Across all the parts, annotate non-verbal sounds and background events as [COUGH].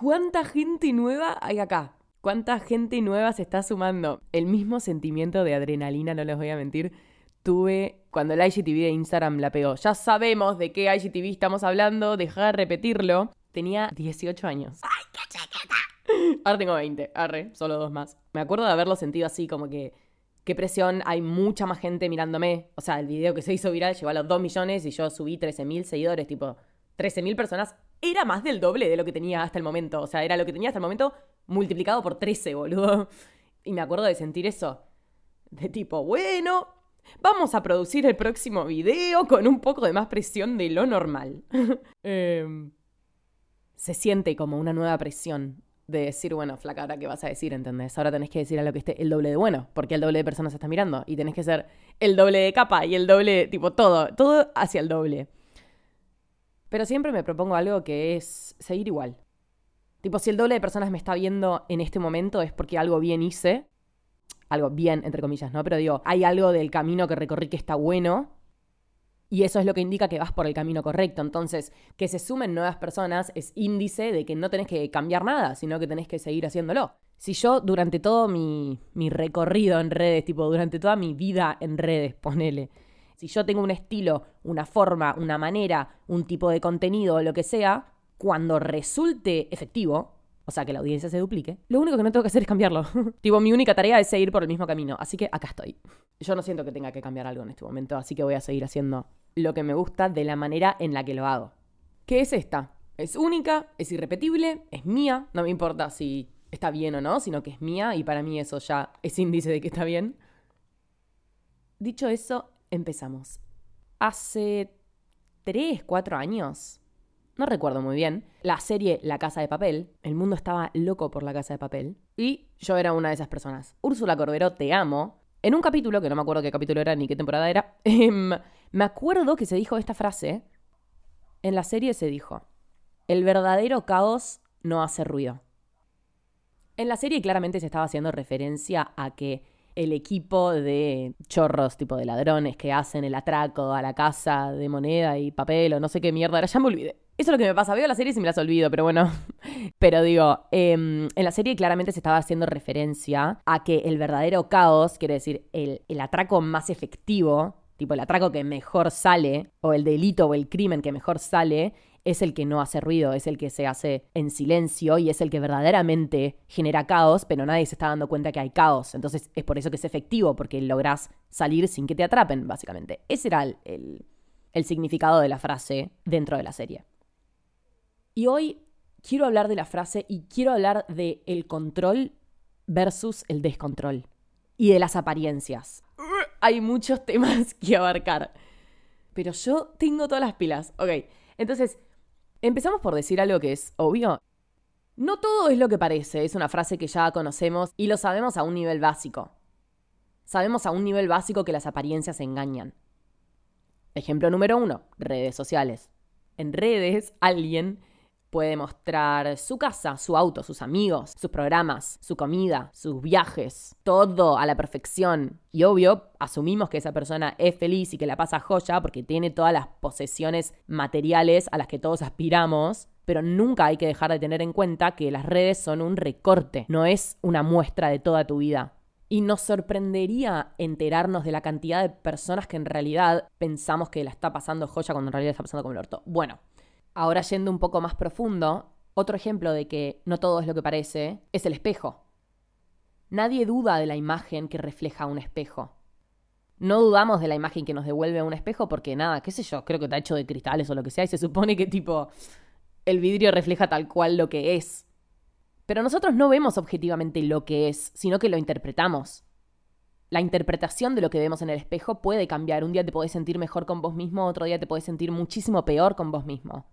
¿Cuánta gente nueva hay acá? ¿Cuánta gente nueva se está sumando? El mismo sentimiento de adrenalina, no les voy a mentir, tuve cuando la IGTV de Instagram la pegó. Ya sabemos de qué IGTV estamos hablando, deja de repetirlo. Tenía 18 años. ¡Ay, qué chaqueta! [LAUGHS] Ahora tengo 20, arre, solo dos más. Me acuerdo de haberlo sentido así, como que qué presión, hay mucha más gente mirándome. O sea, el video que se hizo viral llegó a los 2 millones y yo subí 13.000 seguidores, tipo 13.000 personas. Era más del doble de lo que tenía hasta el momento. O sea, era lo que tenía hasta el momento multiplicado por 13, boludo. [LAUGHS] Y me acuerdo de sentir eso. De tipo, bueno, vamos a producir el próximo video con un poco de más presión de lo normal. [LAUGHS] Em, se siente como una nueva presión de decir, bueno, flaca, ahora qué vas a decir, ¿entendés? Ahora tenés que decir a lo que esté el doble de bueno, porque el doble de personas está mirando y tenés que ser el doble de capa y el doble, tipo, todo, todo hacia el doble. Pero siempre me propongo algo que es seguir igual. Tipo, si el doble de personas me está viendo en este momento es porque algo bien hice. Algo bien, entre comillas, ¿no? Pero digo, hay algo del camino que recorrí que está bueno y eso es lo que indica que vas por el camino correcto. Entonces, que se sumen nuevas personas es índice de que no tenés que cambiar nada, sino que tenés que seguir haciéndolo. Si yo durante todo mi, mi recorrido en redes, tipo durante toda mi vida en redes, ponele, si yo tengo un estilo, una forma, una manera, un tipo de contenido o lo que sea, cuando resulte efectivo, o sea, que la audiencia se duplique, lo único que no tengo que hacer es cambiarlo. [LAUGHS] tipo, mi única tarea es seguir por el mismo camino. Así que acá estoy. Yo no siento que tenga que cambiar algo en este momento, así que voy a seguir haciendo lo que me gusta de la manera en la que lo hago. ¿Qué es esta? Es única, es irrepetible, es mía, no me importa si está bien o no, sino que es mía y para mí eso ya es índice de que está bien. Dicho eso, empezamos. Hace tres, cuatro años, no recuerdo muy bien, la serie La Casa de Papel, el mundo estaba loco por La Casa de Papel, y yo era una de esas personas. Úrsula Cordero, te amo, en un capítulo, que no me acuerdo qué capítulo era ni qué temporada era, em, me acuerdo que se dijo esta frase. En la serie se dijo, el verdadero caos no hace ruido. En la serie claramente se estaba haciendo referencia a que el equipo de chorros, tipo de ladrones que hacen el atraco a la casa de moneda y papel o no sé qué mierda era, ya me olvidé. Eso es lo que me pasa. Veo la serie y me las olvido, pero bueno. [LAUGHS] Pero digo, em, en la serie claramente se estaba haciendo referencia a que el verdadero caos, quiere decir, el, el atraco más efectivo, tipo el atraco que mejor sale, o el delito o el crimen que mejor sale, es el que no hace ruido, es el que se hace en silencio y es el que verdaderamente genera caos, pero nadie se está dando cuenta que hay caos. Entonces es por eso que es efectivo, porque lográs salir sin que te atrapen, básicamente. Ese era el, el significado de la frase dentro de la serie. Y hoy quiero hablar de la frase y quiero hablar de el control versus el descontrol y de las apariencias. [LAUGHS] Hay muchos temas que abarcar. Pero yo tengo todas las pilas. Ok, entonces, empezamos por decir algo que es obvio. No todo es lo que parece, es una frase que ya conocemos y lo sabemos a un nivel básico. Sabemos a un nivel básico que las apariencias engañan. Ejemplo número uno, redes sociales. En redes, alguien Puede mostrar su casa, su auto, sus amigos, sus programas, su comida, sus viajes, todo a la perfección. Y obvio, asumimos que esa persona es feliz y que la pasa joya porque tiene todas las posesiones materiales a las que todos aspiramos. Pero nunca hay que dejar de tener en cuenta que las redes son un recorte, no es una muestra de toda tu vida. Y nos sorprendería enterarnos de la cantidad de personas que en realidad pensamos que la está pasando joya cuando en realidad está pasando como el orto. Bueno, Ahora yendo un poco más profundo, otro ejemplo de que no todo es lo que parece es el espejo. Nadie duda de la imagen que refleja un espejo. No dudamos de la imagen que nos devuelve un espejo porque nada, qué sé yo, creo que está hecho de cristales o lo que sea y se supone que tipo el vidrio refleja tal cual lo que es. Pero nosotros no vemos objetivamente lo que es, sino que lo interpretamos. La interpretación de lo que vemos en el espejo puede cambiar. Un día te podés sentir mejor con vos mismo, otro día te podés sentir muchísimo peor con vos mismo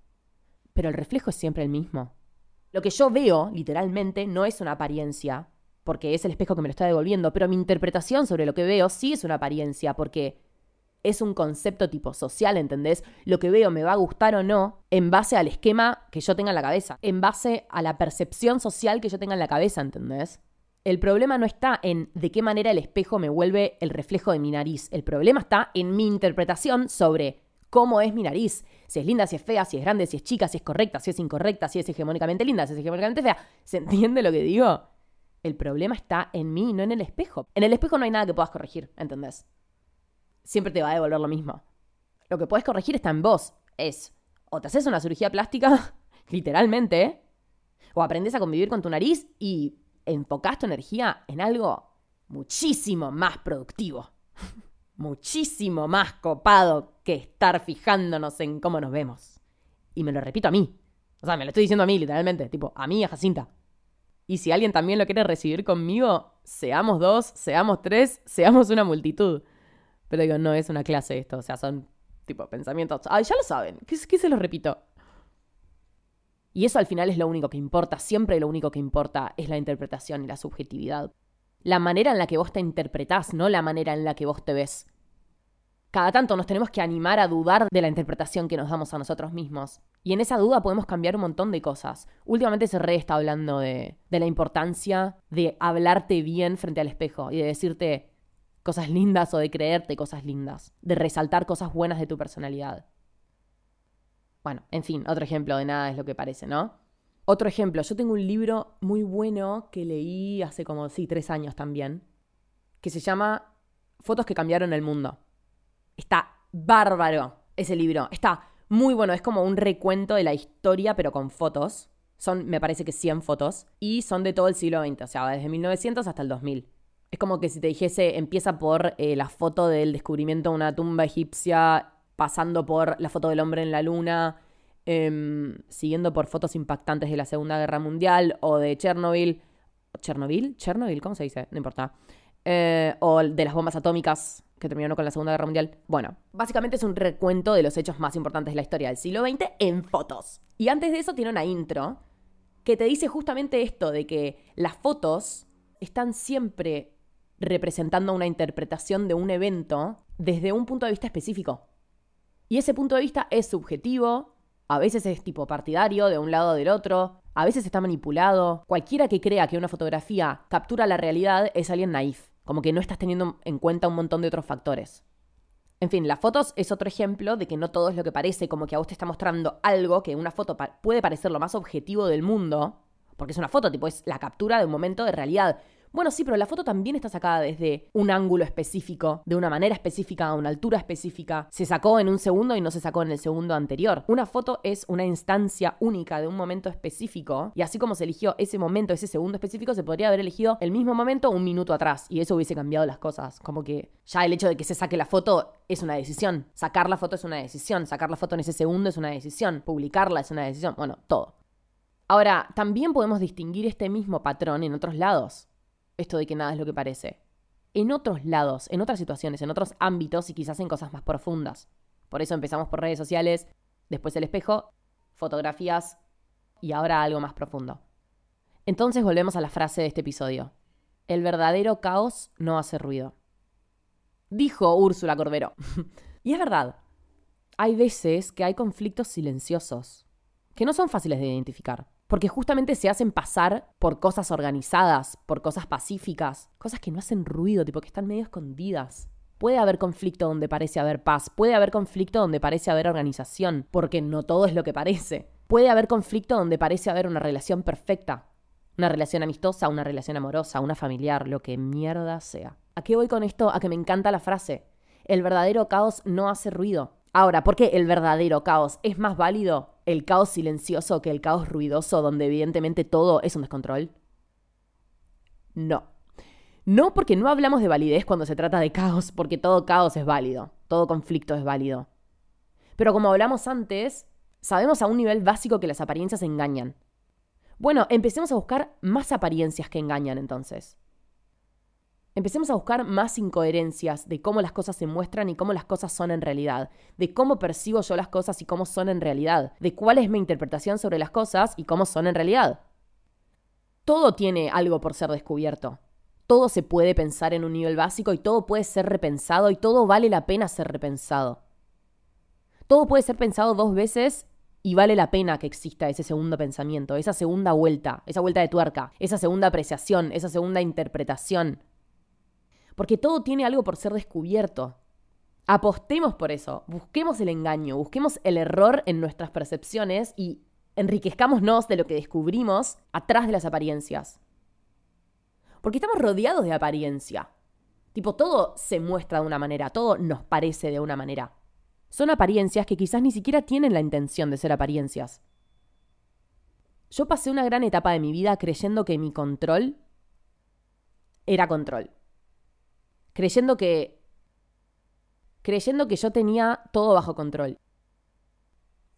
pero el reflejo es siempre el mismo. Lo que yo veo, literalmente, no es una apariencia, porque es el espejo que me lo está devolviendo, pero mi interpretación sobre lo que veo sí es una apariencia, porque es un concepto tipo social, ¿entendés? Lo que veo me va a gustar o no en base al esquema que yo tenga en la cabeza, en base a la percepción social que yo tenga en la cabeza, ¿entendés? El problema no está en de qué manera el espejo me vuelve el reflejo de mi nariz, el problema está en mi interpretación sobre cómo es mi nariz. Si es linda, si es fea, si es grande, si es chica, si es correcta, si es incorrecta, si es hegemónicamente linda, si es hegemónicamente fea. ¿Se entiende lo que digo? El problema está en mí, no en el espejo. En el espejo no hay nada que puedas corregir, ¿entendés? Siempre te va a devolver lo mismo. Lo que puedes corregir está en vos. Es, o te haces una cirugía plástica, [LAUGHS] literalmente, o aprendes a convivir con tu nariz y enfocas tu energía en algo muchísimo más productivo. [LAUGHS] muchísimo más copado que estar fijándonos en cómo nos vemos. Y me lo repito a mí. O sea, me lo estoy diciendo a mí, literalmente. Tipo, a mí, a Jacinta. Y si alguien también lo quiere recibir conmigo, seamos dos, seamos tres, seamos una multitud. Pero digo, no es una clase esto. O sea, son tipo pensamientos. Ay, ya lo saben. ¿Qué, qué se los repito? Y eso al final es lo único que importa. Siempre lo único que importa es la interpretación y la subjetividad la manera en la que vos te interpretás, no la manera en la que vos te ves. Cada tanto nos tenemos que animar a dudar de la interpretación que nos damos a nosotros mismos. Y en esa duda podemos cambiar un montón de cosas. Últimamente se re está hablando de, de la importancia de hablarte bien frente al espejo y de decirte cosas lindas o de creerte cosas lindas, de resaltar cosas buenas de tu personalidad. Bueno, en fin, otro ejemplo de nada es lo que parece, ¿no? Otro ejemplo, yo tengo un libro muy bueno que leí hace como, sí, tres años también, que se llama Fotos que cambiaron el mundo. Está bárbaro ese libro, está muy bueno, es como un recuento de la historia, pero con fotos. Son, me parece que 100 fotos, y son de todo el siglo XX, o sea, desde 1900 hasta el 2000. Es como que si te dijese, empieza por eh, la foto del descubrimiento de una tumba egipcia, pasando por la foto del hombre en la luna, Em, siguiendo por fotos impactantes de la Segunda Guerra Mundial o de Chernobyl. ¿Chernobyl? ¿Chernobyl? ¿Cómo se dice? No importa. Eh, o de las bombas atómicas que terminaron con la Segunda Guerra Mundial. Bueno, básicamente es un recuento de los hechos más importantes de la historia del siglo XX en fotos. Y antes de eso tiene una intro que te dice justamente esto de que las fotos están siempre representando una interpretación de un evento desde un punto de vista específico. Y ese punto de vista es subjetivo, a veces es tipo partidario de un lado o del otro, a veces está manipulado. Cualquiera que crea que una fotografía captura la realidad es alguien naif, como que no estás teniendo en cuenta un montón de otros factores. En fin, las fotos es otro ejemplo de que no todo es lo que parece, como que a vos te está mostrando algo que una foto puede parecer lo más objetivo del mundo, porque es una foto, tipo, es la captura de un momento de realidad. Bueno, sí, pero la foto también está sacada desde un ángulo específico, de una manera específica, a una altura específica. Se sacó en un segundo y no se sacó en el segundo anterior. Una foto es una instancia única de un momento específico y así como se eligió ese momento, ese segundo específico, se podría haber elegido el mismo momento un minuto atrás y eso hubiese cambiado las cosas. Como que ya el hecho de que se saque la foto es una decisión. Sacar la foto es una decisión. Sacar la foto en ese segundo es una decisión. Publicarla es una decisión. Bueno, todo. Ahora, también podemos distinguir este mismo patrón en otros lados esto de que nada es lo que parece. En otros lados, en otras situaciones, en otros ámbitos y quizás en cosas más profundas. Por eso empezamos por redes sociales, después el espejo, fotografías y ahora algo más profundo. Entonces volvemos a la frase de este episodio. El verdadero caos no hace ruido. Dijo Úrsula Corbero. [LAUGHS] y es verdad. Hay veces que hay conflictos silenciosos, que no son fáciles de identificar porque justamente se hacen pasar por cosas organizadas, por cosas pacíficas, cosas que no hacen ruido, tipo que están medio escondidas. Puede haber conflicto donde parece haber paz, puede haber conflicto donde parece haber organización, porque no todo es lo que parece. Puede haber conflicto donde parece haber una relación perfecta, una relación amistosa, una relación amorosa, una familiar, lo que mierda sea. ¿A qué voy con esto? A que me encanta la frase. El verdadero caos no hace ruido. Ahora, ¿por qué el verdadero caos es más válido el caos silencioso que el caos ruidoso, donde evidentemente todo es un descontrol? No. No porque no hablamos de validez cuando se trata de caos, porque todo caos es válido, todo conflicto es válido. Pero como hablamos antes, sabemos a un nivel básico que las apariencias engañan. Bueno, empecemos a buscar más apariencias que engañan entonces. Empecemos a buscar más incoherencias de cómo las cosas se muestran y cómo las cosas son en realidad, de cómo percibo yo las cosas y cómo son en realidad, de cuál es mi interpretación sobre las cosas y cómo son en realidad. Todo tiene algo por ser descubierto. Todo se puede pensar en un nivel básico y todo puede ser repensado y todo vale la pena ser repensado. Todo puede ser pensado dos veces y vale la pena que exista ese segundo pensamiento, esa segunda vuelta, esa vuelta de tuerca, esa segunda apreciación, esa segunda interpretación porque todo tiene algo por ser descubierto. Apostemos por eso, busquemos el engaño, busquemos el error en nuestras percepciones y enriquezcámonos de lo que descubrimos atrás de las apariencias. Porque estamos rodeados de apariencia. Tipo, todo se muestra de una manera, todo nos parece de una manera. Son apariencias que quizás ni siquiera tienen la intención de ser apariencias. Yo pasé una gran etapa de mi vida creyendo que mi control era control. Creyendo que. creyendo que yo tenía todo bajo control.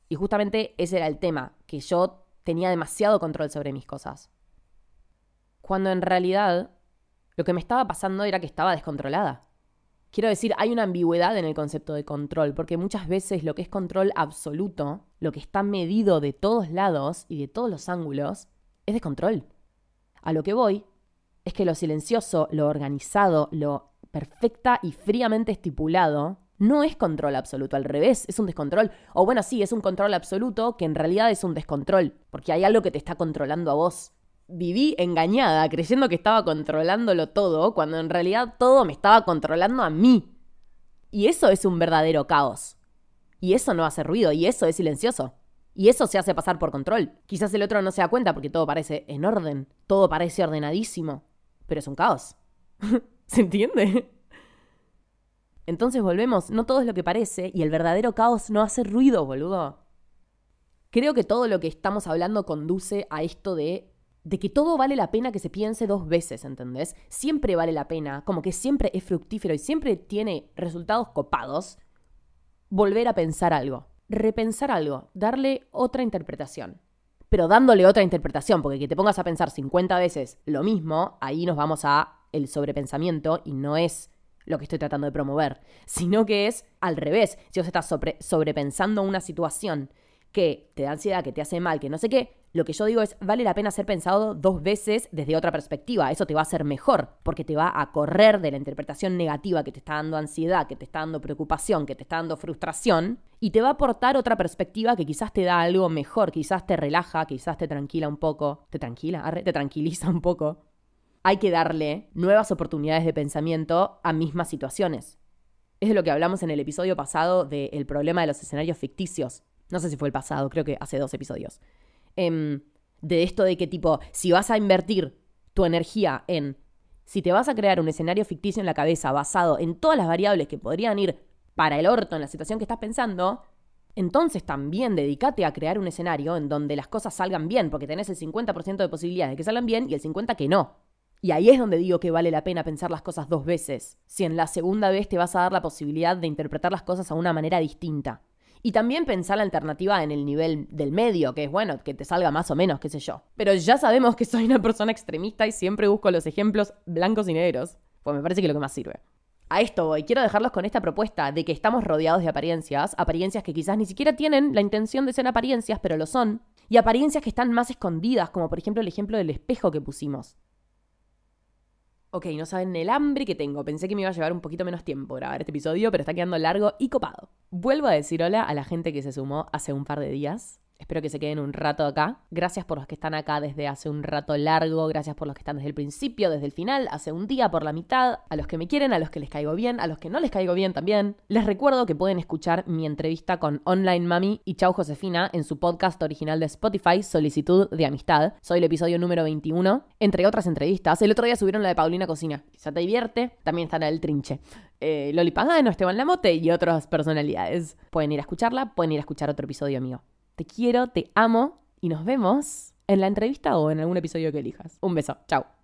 Y justamente ese era el tema, que yo tenía demasiado control sobre mis cosas. Cuando en realidad lo que me estaba pasando era que estaba descontrolada. Quiero decir, hay una ambigüedad en el concepto de control, porque muchas veces lo que es control absoluto, lo que está medido de todos lados y de todos los ángulos, es descontrol. A lo que voy es que lo silencioso, lo organizado, lo perfecta y fríamente estipulado, no es control absoluto, al revés, es un descontrol. O bueno, sí, es un control absoluto que en realidad es un descontrol, porque hay algo que te está controlando a vos viví engañada, creyendo que estaba controlándolo todo, cuando en realidad todo me estaba controlando a mí. Y eso es un verdadero caos. Y eso no hace ruido, y eso es silencioso. Y eso se hace pasar por control. Quizás el otro no se da cuenta porque todo parece en orden, todo parece ordenadísimo, pero es un caos. [LAUGHS] [LAUGHS] ¿Se entiende? Entonces volvemos, no todo es lo que parece y el verdadero caos no hace ruido, boludo. Creo que todo lo que estamos hablando conduce a esto de de que todo vale la pena que se piense dos veces, ¿entendés? Siempre vale la pena, como que siempre es fructífero y siempre tiene resultados copados, volver a pensar algo, repensar algo, darle otra interpretación. Pero dándole otra interpretación, porque que te pongas a pensar 50 veces lo mismo, ahí nos vamos a el sobrepensamiento y no es lo que estoy tratando de promover, sino que es al revés. Si vos estás sobre, sobrepensando una situación que te da ansiedad, que te hace mal, que no sé qué, lo que yo digo es, vale la pena ser pensado dos veces desde otra perspectiva. Eso te va a hacer mejor, porque te va a correr de la interpretación negativa que te está dando ansiedad, que te está dando preocupación, que te está dando frustración, y te va a aportar otra perspectiva que quizás te da algo mejor, quizás te relaja, quizás te tranquila un poco. ¿Te tranquila? te tranquiliza un poco. Hay que darle nuevas oportunidades de pensamiento a mismas situaciones. Es de lo que hablamos en el episodio pasado del problema de los escenarios ficticios. No sé si fue el pasado, creo que hace dos episodios. Em, de esto de que tipo, si vas a invertir tu energía en, si te vas a crear un escenario ficticio en la cabeza basado en todas las variables que podrían ir para el orto en la situación que estás pensando, entonces también dedícate a crear un escenario en donde las cosas salgan bien, porque tenés el 50% de posibilidades de que salgan bien y el 50% que no. Y ahí es donde digo que vale la pena pensar las cosas dos veces, si en la segunda vez te vas a dar la posibilidad de interpretar las cosas a una manera distinta. Y también pensar la alternativa en el nivel del medio, que es bueno, que te salga más o menos, qué sé yo. Pero ya sabemos que soy una persona extremista y siempre busco los ejemplos blancos y negros, pues me parece que es lo que más sirve. A esto voy, quiero dejarlos con esta propuesta de que estamos rodeados de apariencias, apariencias que quizás ni siquiera tienen la intención de ser apariencias, pero lo son, y apariencias que están más escondidas, como por ejemplo el ejemplo del espejo que pusimos. Ok, no saben el hambre que tengo. Pensé que me iba a llevar un poquito menos tiempo grabar este episodio, pero está quedando largo y copado. Vuelvo a decir hola a la gente que se sumó hace un par de días. Espero que se queden un rato acá. Gracias por los que están acá desde hace un rato largo. Gracias por los que están desde el principio, desde el final, hace un día, por la mitad. A los que me quieren, a los que les caigo bien, a los que no les caigo bien también. Les recuerdo que pueden escuchar mi entrevista con Online Mami y Chau Josefina en su podcast original de Spotify, Solicitud de Amistad. Soy el episodio número 21. Entre otras entrevistas, el otro día subieron la de Paulina Cocina. Quizá te divierte. También está en el trinche. Eh, Loli Pagano, Esteban Lamote y otras personalidades. Pueden ir a escucharla, pueden ir a escuchar otro episodio mío. Te quiero, te amo y nos vemos en la entrevista o en algún episodio que elijas. Un beso, chao.